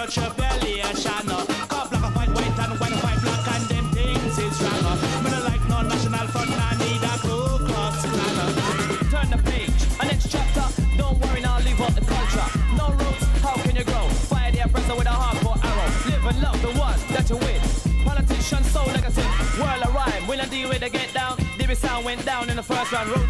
your tribulation. Car black and white, white and white and white, black and them things is wrong. Me no like no national front, I need a Ku Klux Klan. Turn the page, a next chapter. Don't worry now, leave out the culture. No roots, how can you grow? Fire the oppressor with a hardcore arrow. Live and love the ones that you with. Politicians so negative, World a rhyme. Will I deal with the get down? Dibby sound went down in the first round. Road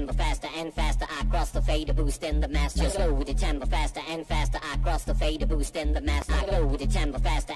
tempo faster and faster I cross the fader boost in the master I go with the tempo faster and faster I cross the fader boost in the master I go with the tempo faster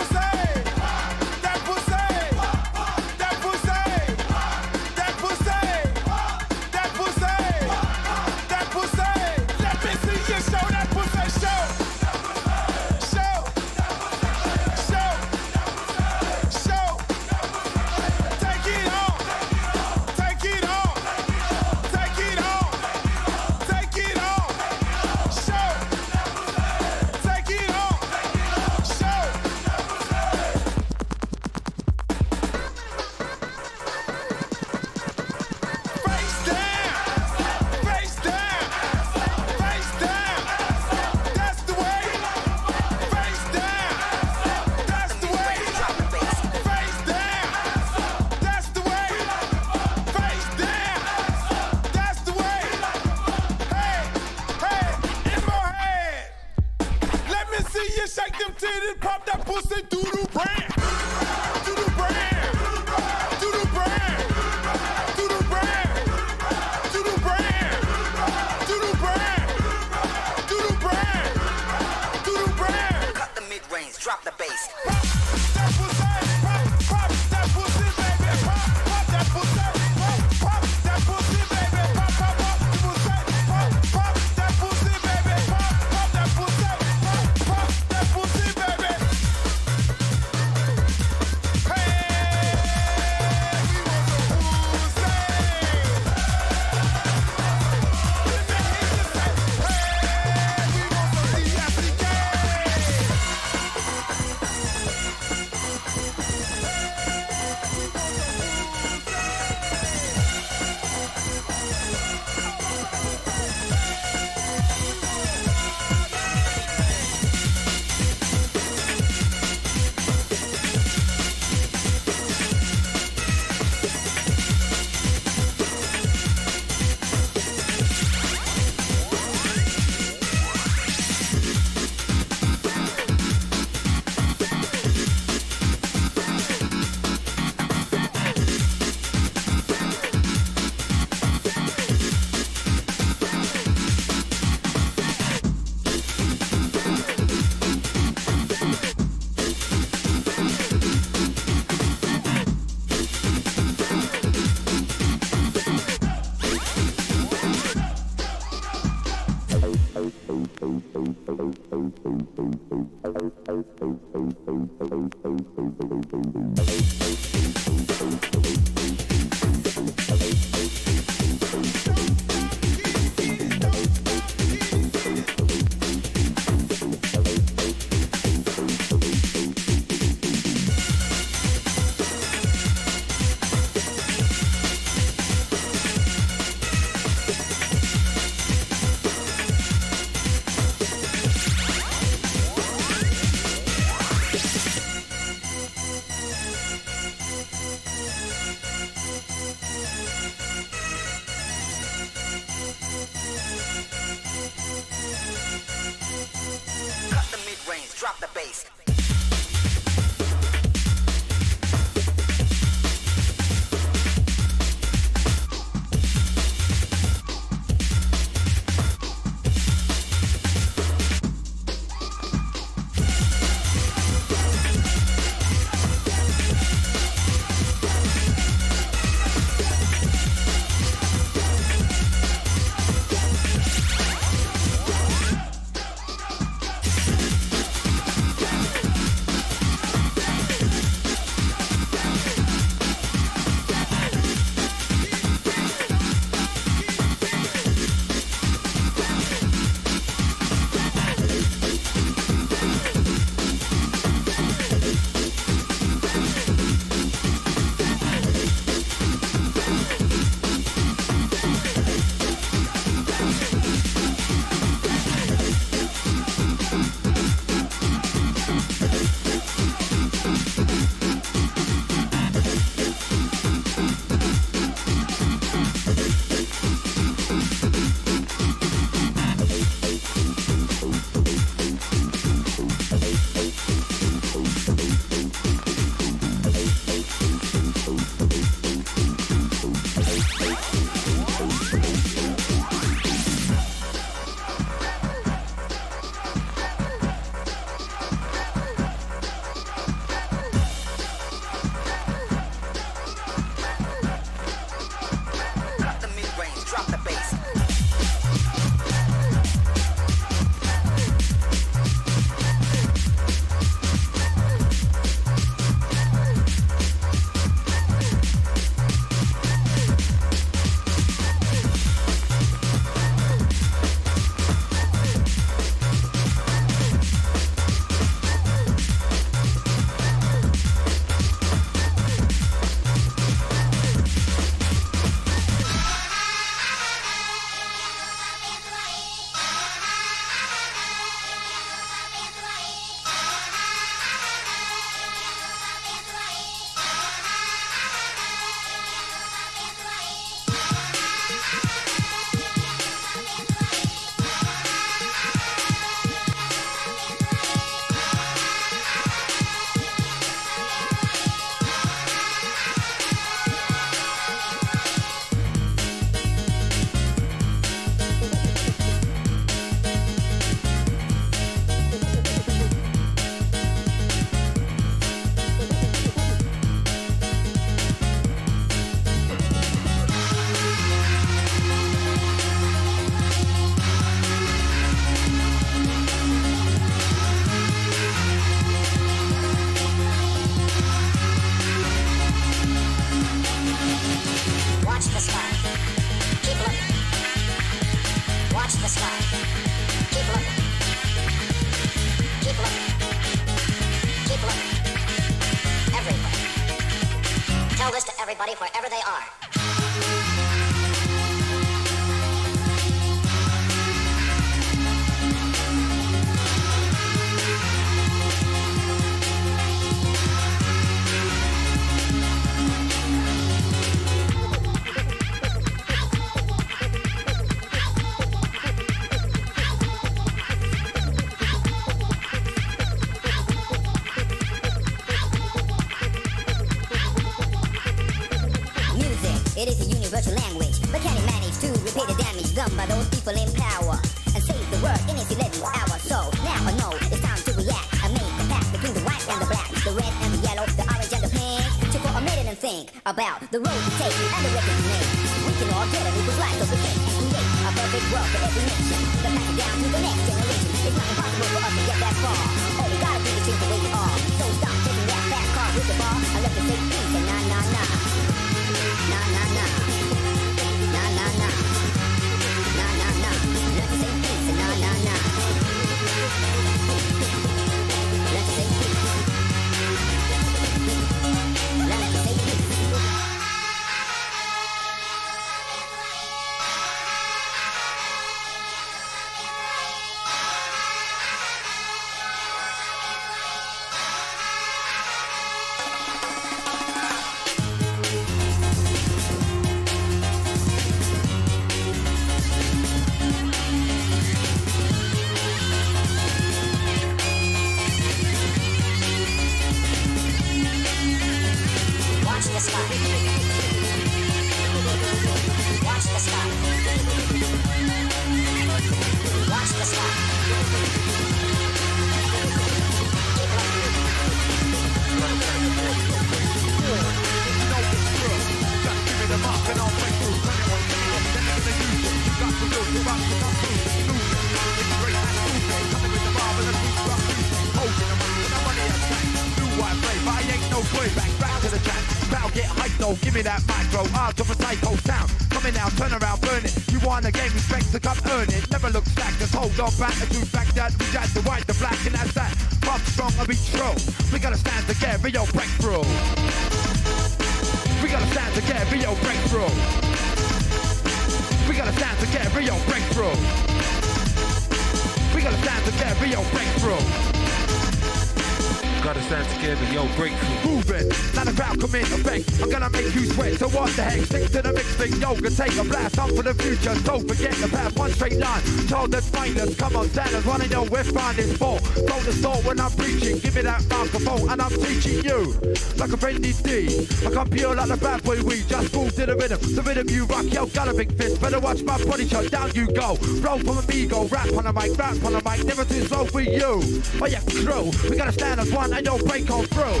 standards, wanna know where find is for. Go to store when I'm preaching, give me that microphone, and I'm teaching you. Like a friendly D, I come pure like the bad boy we just move to the rhythm. The rhythm you rock, yo, got a big fist. Better watch my body shot, down you go. Roll from amigo, rap on the mic, rap on the mic, never too slow for you. Oh yeah, crew, we gotta stand as one and you'll break on through.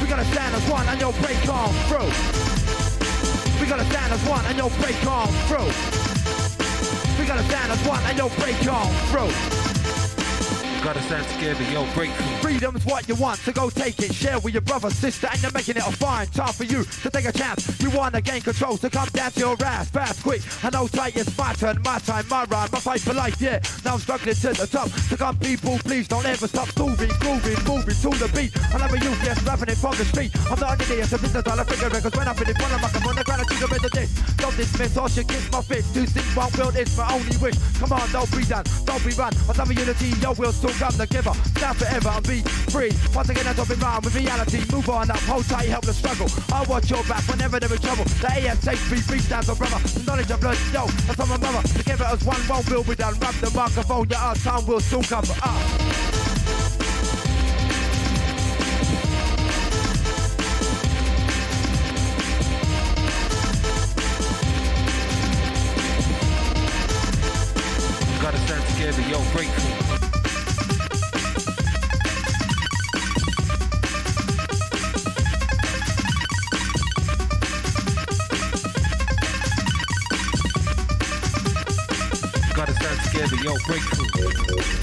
We gotta stand as one and you'll break on through. We gotta stand as one and you'll break on through. We gotta stand as one and you'll break on through. Gotta stand together, yo, breakthrough. Freedom's what you want, so go take it. Share with your brother, sister, and you're making it a fine time for you to take a chance. You wanna gain control, so come down your ass fast, quick. I know tight, it's my turn, my time, my rhyme, my fight for life, yeah. Now I'm struggling to the top. So come, people, please don't ever stop moving, grooving, moving to the beat. I love you, yes, rapping it from the street. I'm not only it's a business dollar figure records when I'm in front of my on the ground, I choose a rhythm. Don't dismiss, all shit gets my. To sing one will, it's my only wish. Come on, don't be done, don't be run. On top of unity, yo, we'll still come together. Stand forever and be free. Once again, I don't be with reality. Move on up, hold tight, help the struggle. I'll watch your back whenever there is trouble. The ASHB beat stands for brother. The knowledge of blood, yo, that's on my mother. Together as one, one will be done. Rub the microphone, yeah, our time will soon come. Uh. Stand together, yo, breakthrough. Yo, breakthrough.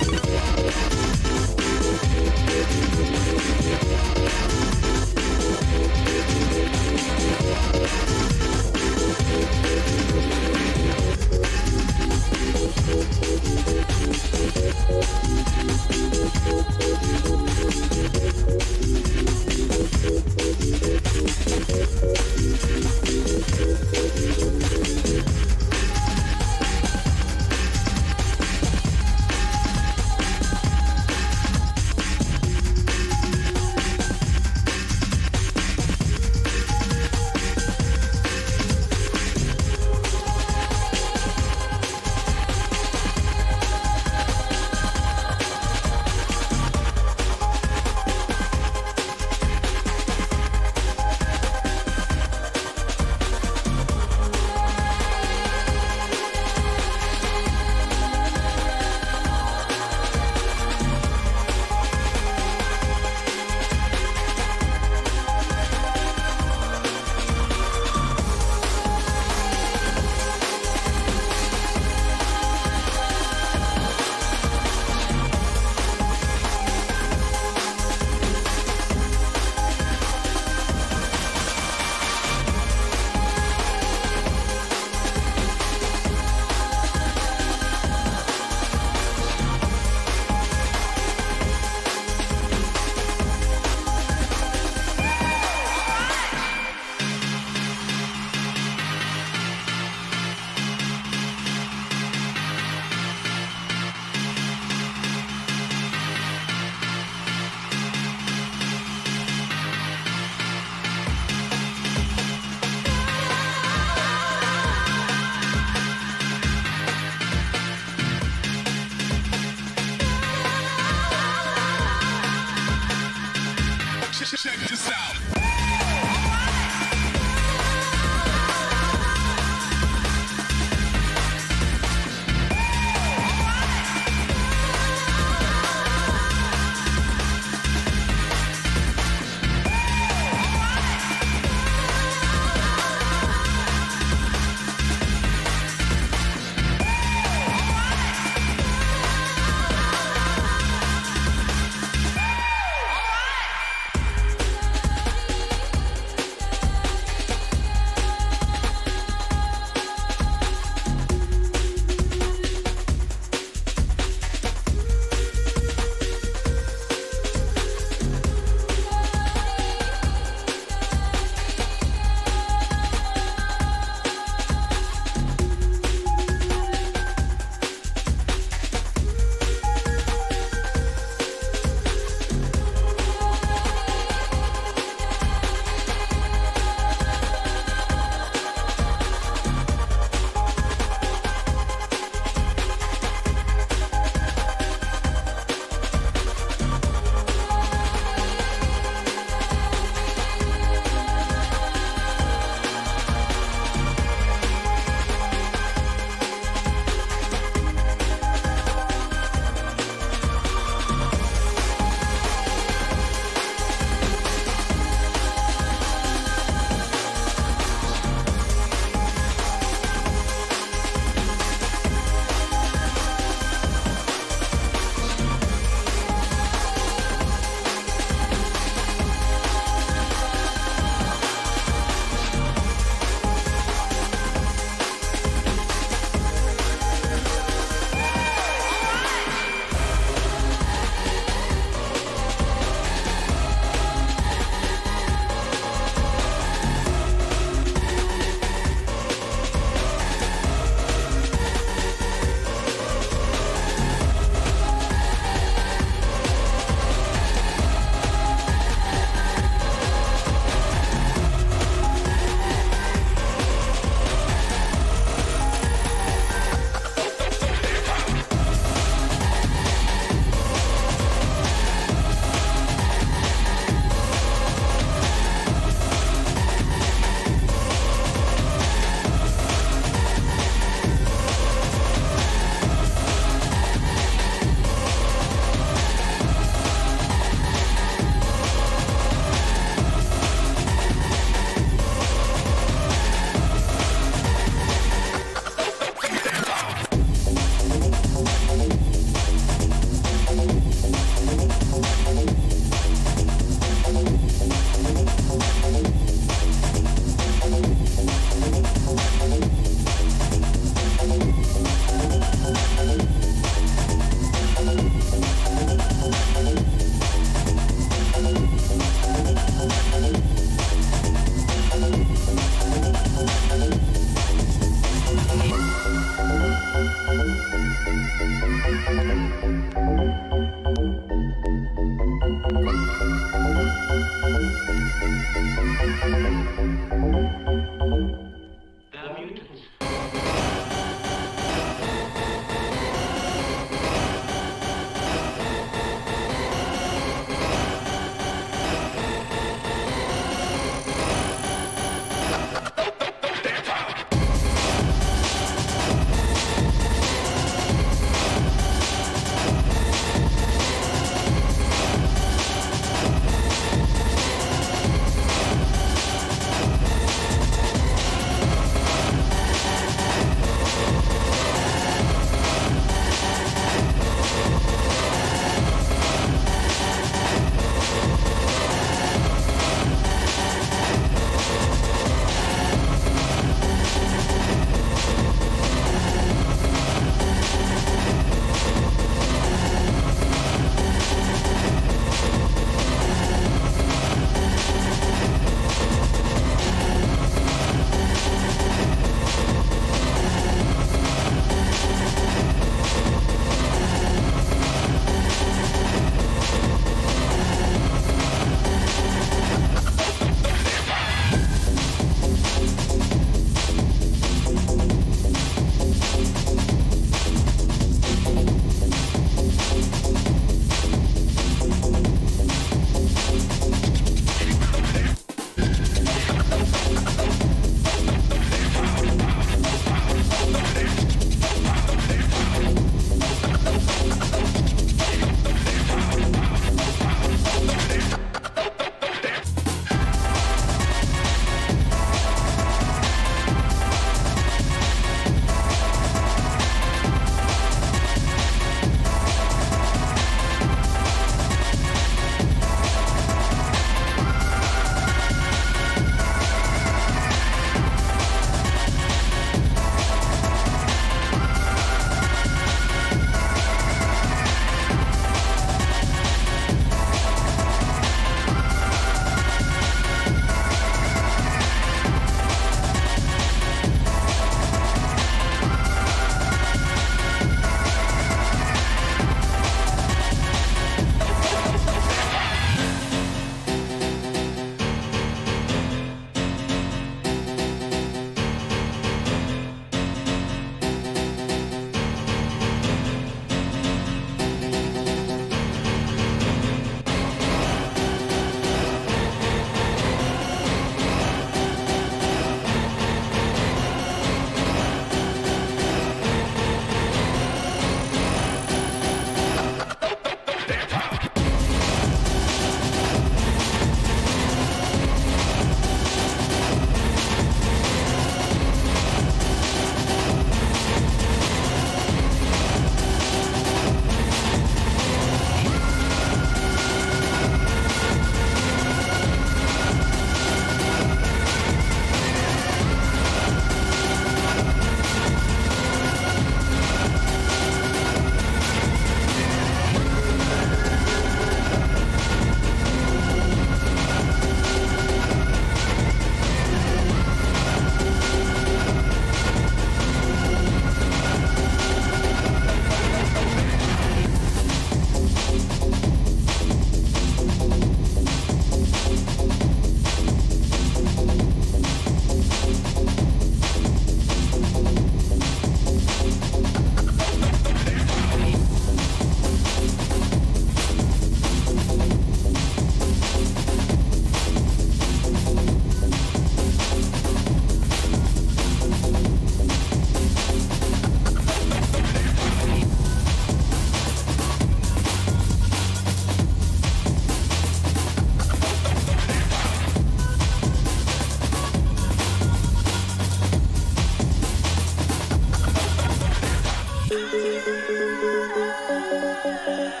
Thank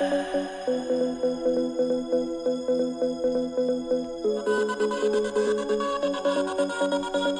you.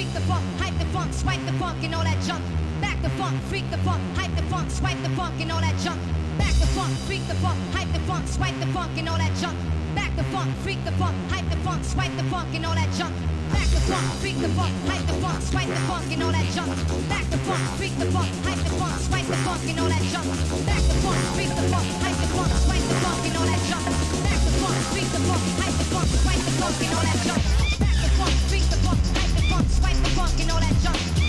freak the funk, hype the funk, swipe the funk and all that junk. Back the funk, freak the funk, hype the funk, swipe the funk and all that junk. Back the funk, freak the funk, hype the funk, swipe the funk and all that junk. Back the funk, freak the funk, hype the funk, swipe the funk and all that junk. Back the funk, freak the funk, hype the funk, swipe the funk and all that junk. Back the funk, freak the funk, hype the funk, swipe the funk and all that junk. Back the funk, freak the funk, hype the funk, swipe the funk and all that junk. Back the funk, freak the funk, hype the funk, swipe the funk and all that junk funk and all that junk.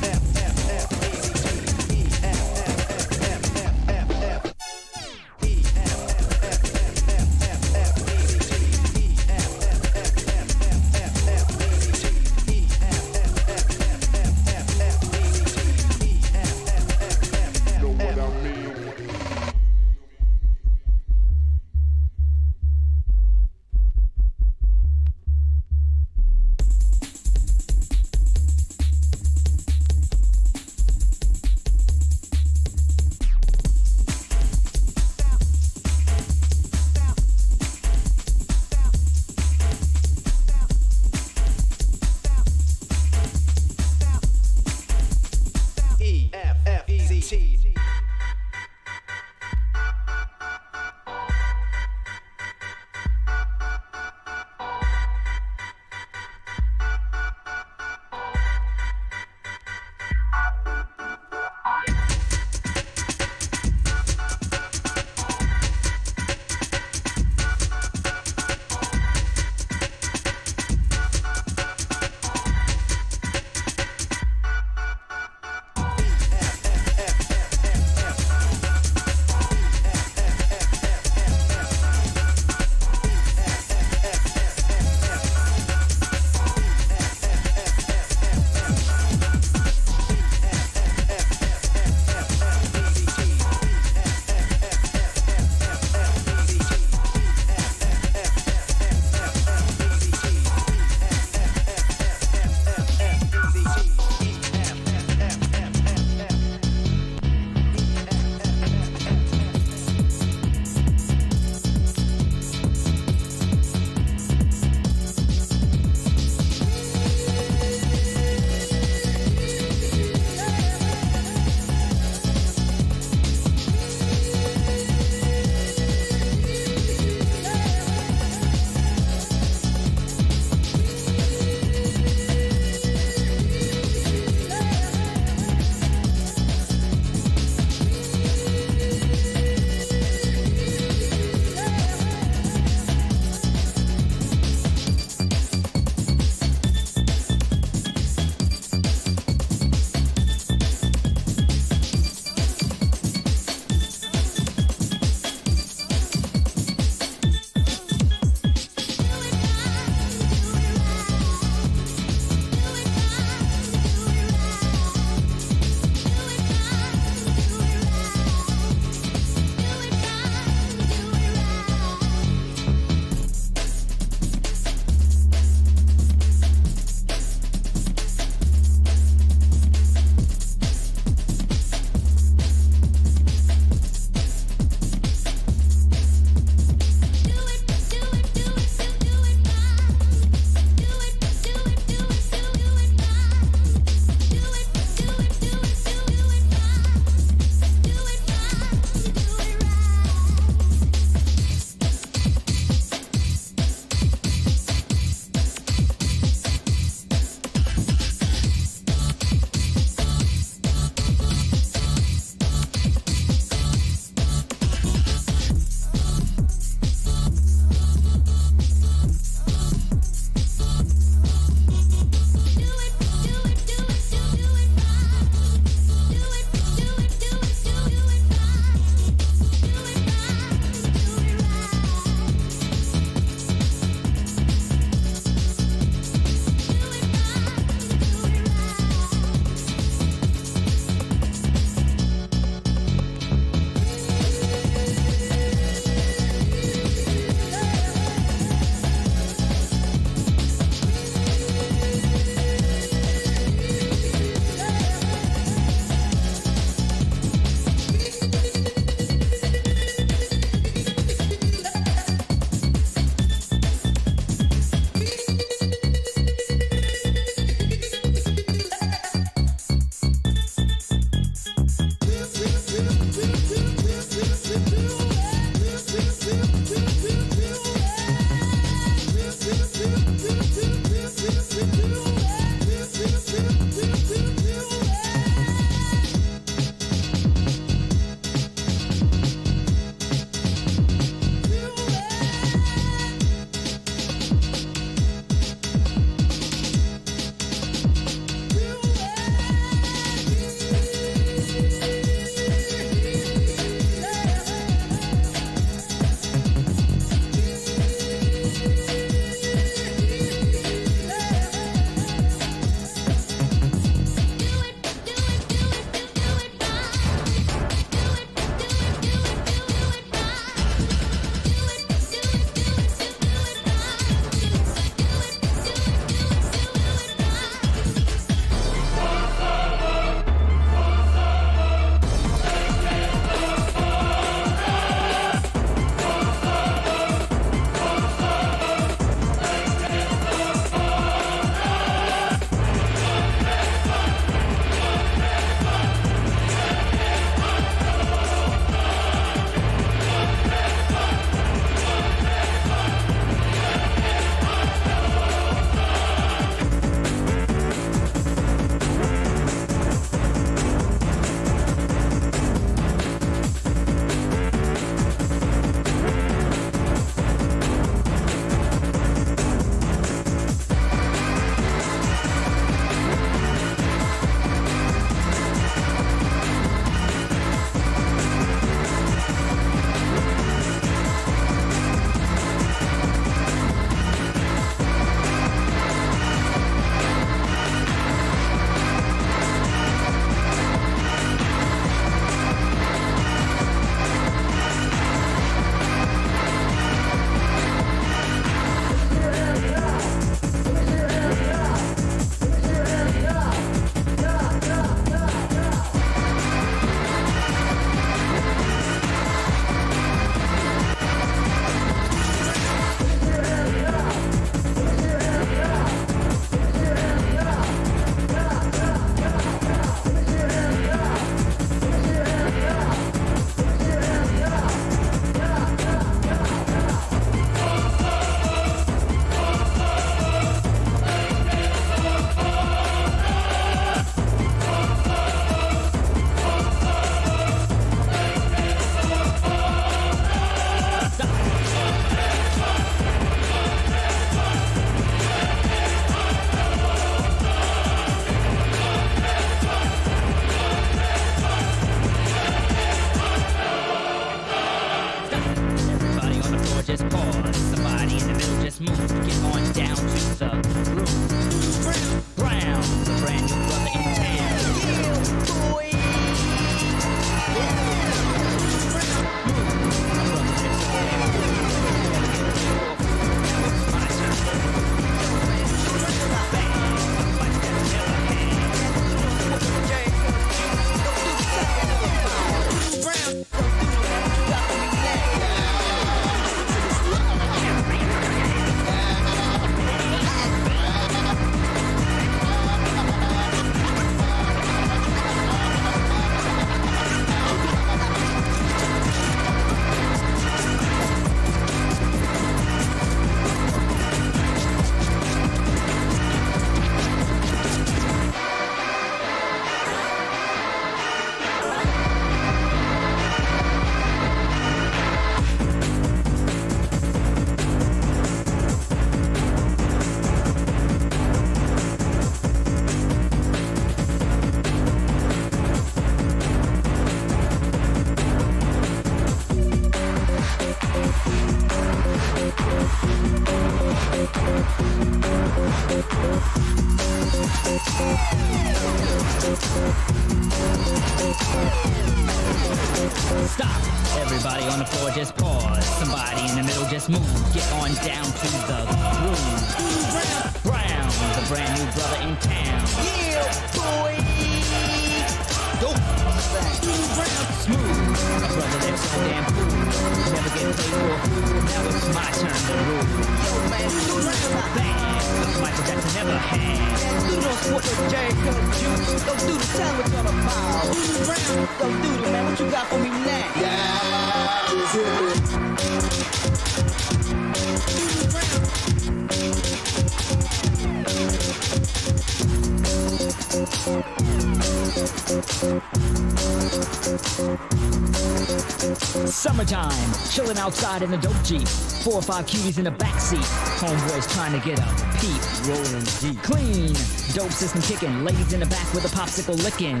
Chilling outside in the dope jeep. Four or five cuties in the back seat. Homeboys trying to get a peep. Rolling deep. Clean. Dope system kicking. Ladies in the back with a popsicle licking.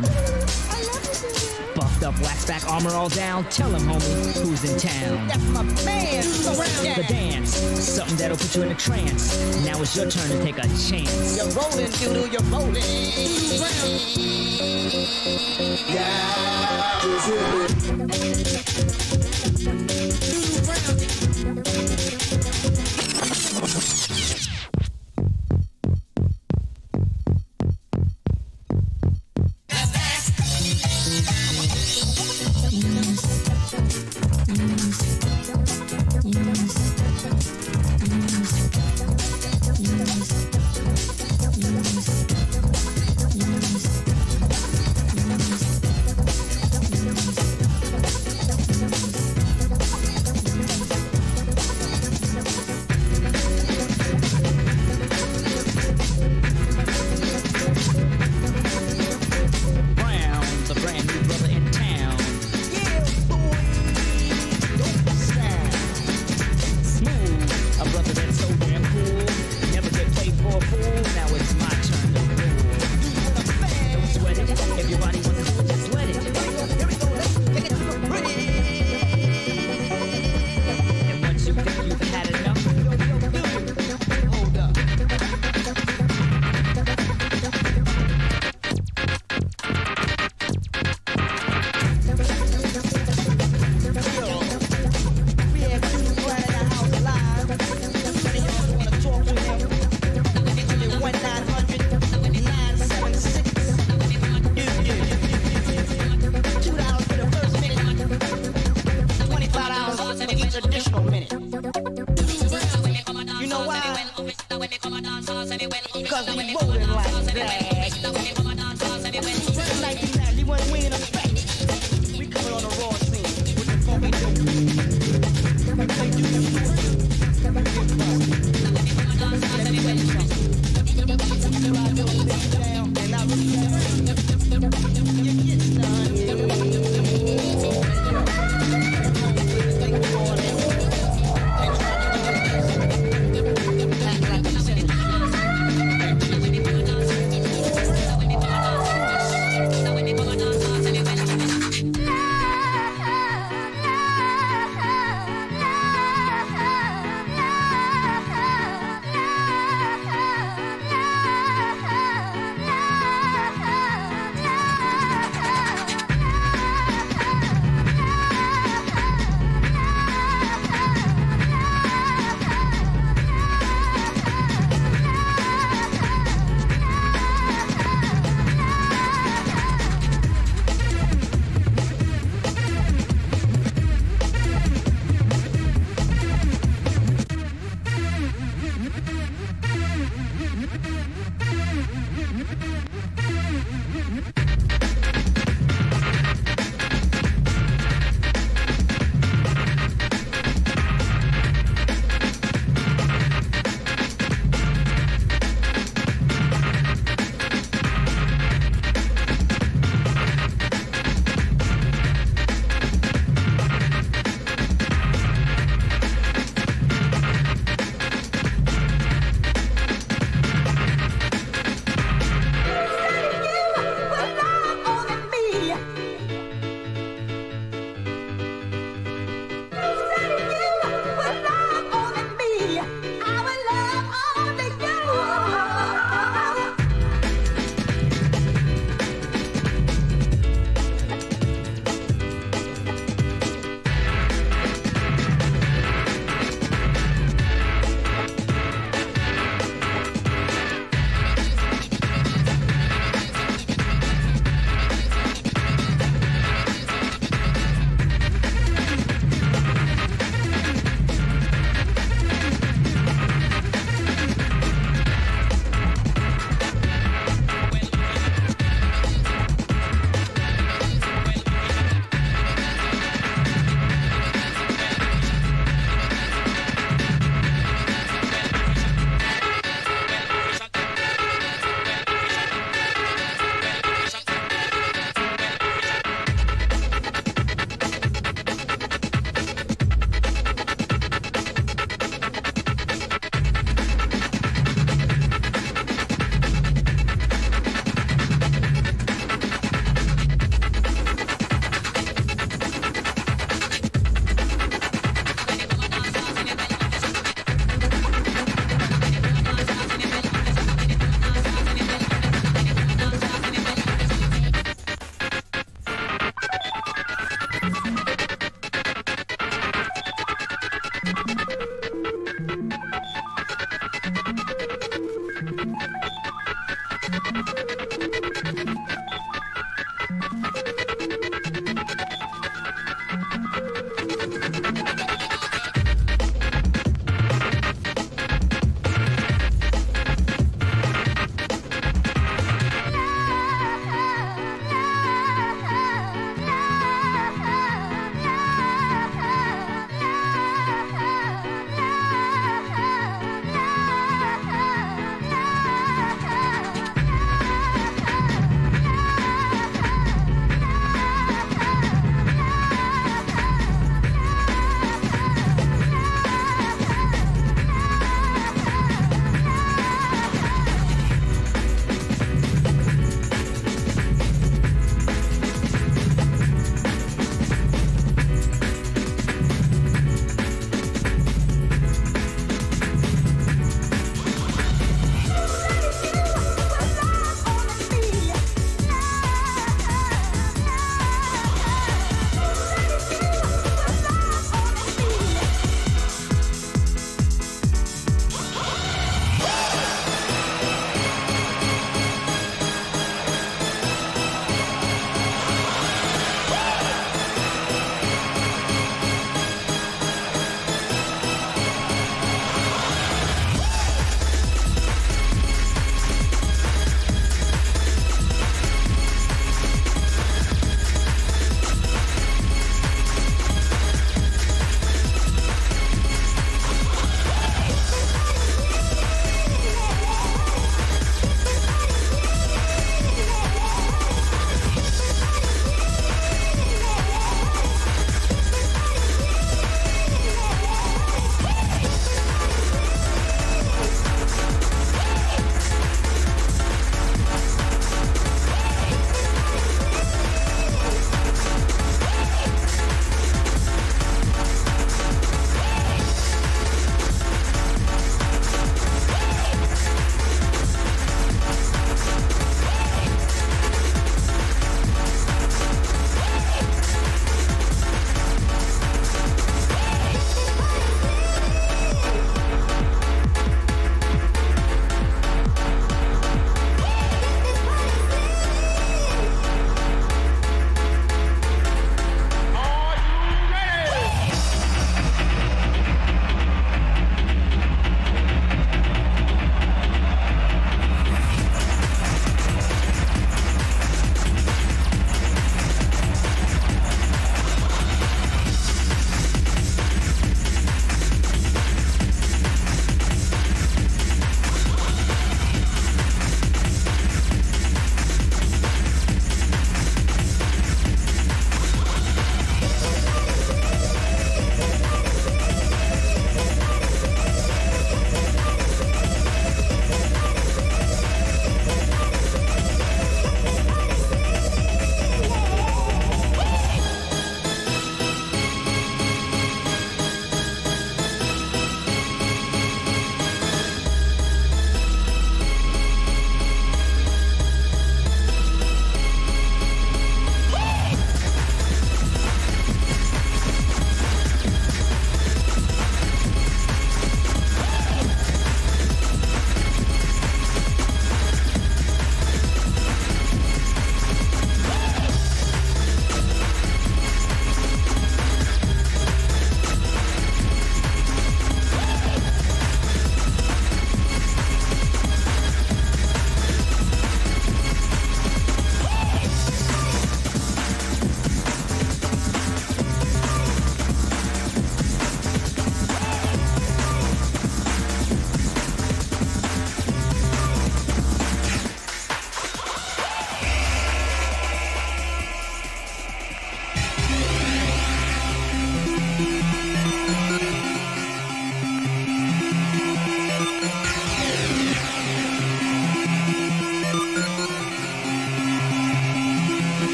Buffed up, wax back, armor all down. Tell him, homie, who's in town. That's my man. Around the dance. Something that'll put you in a trance. Now it's your turn to take a chance. You're rolling, doodle, you're rolling. Yeah,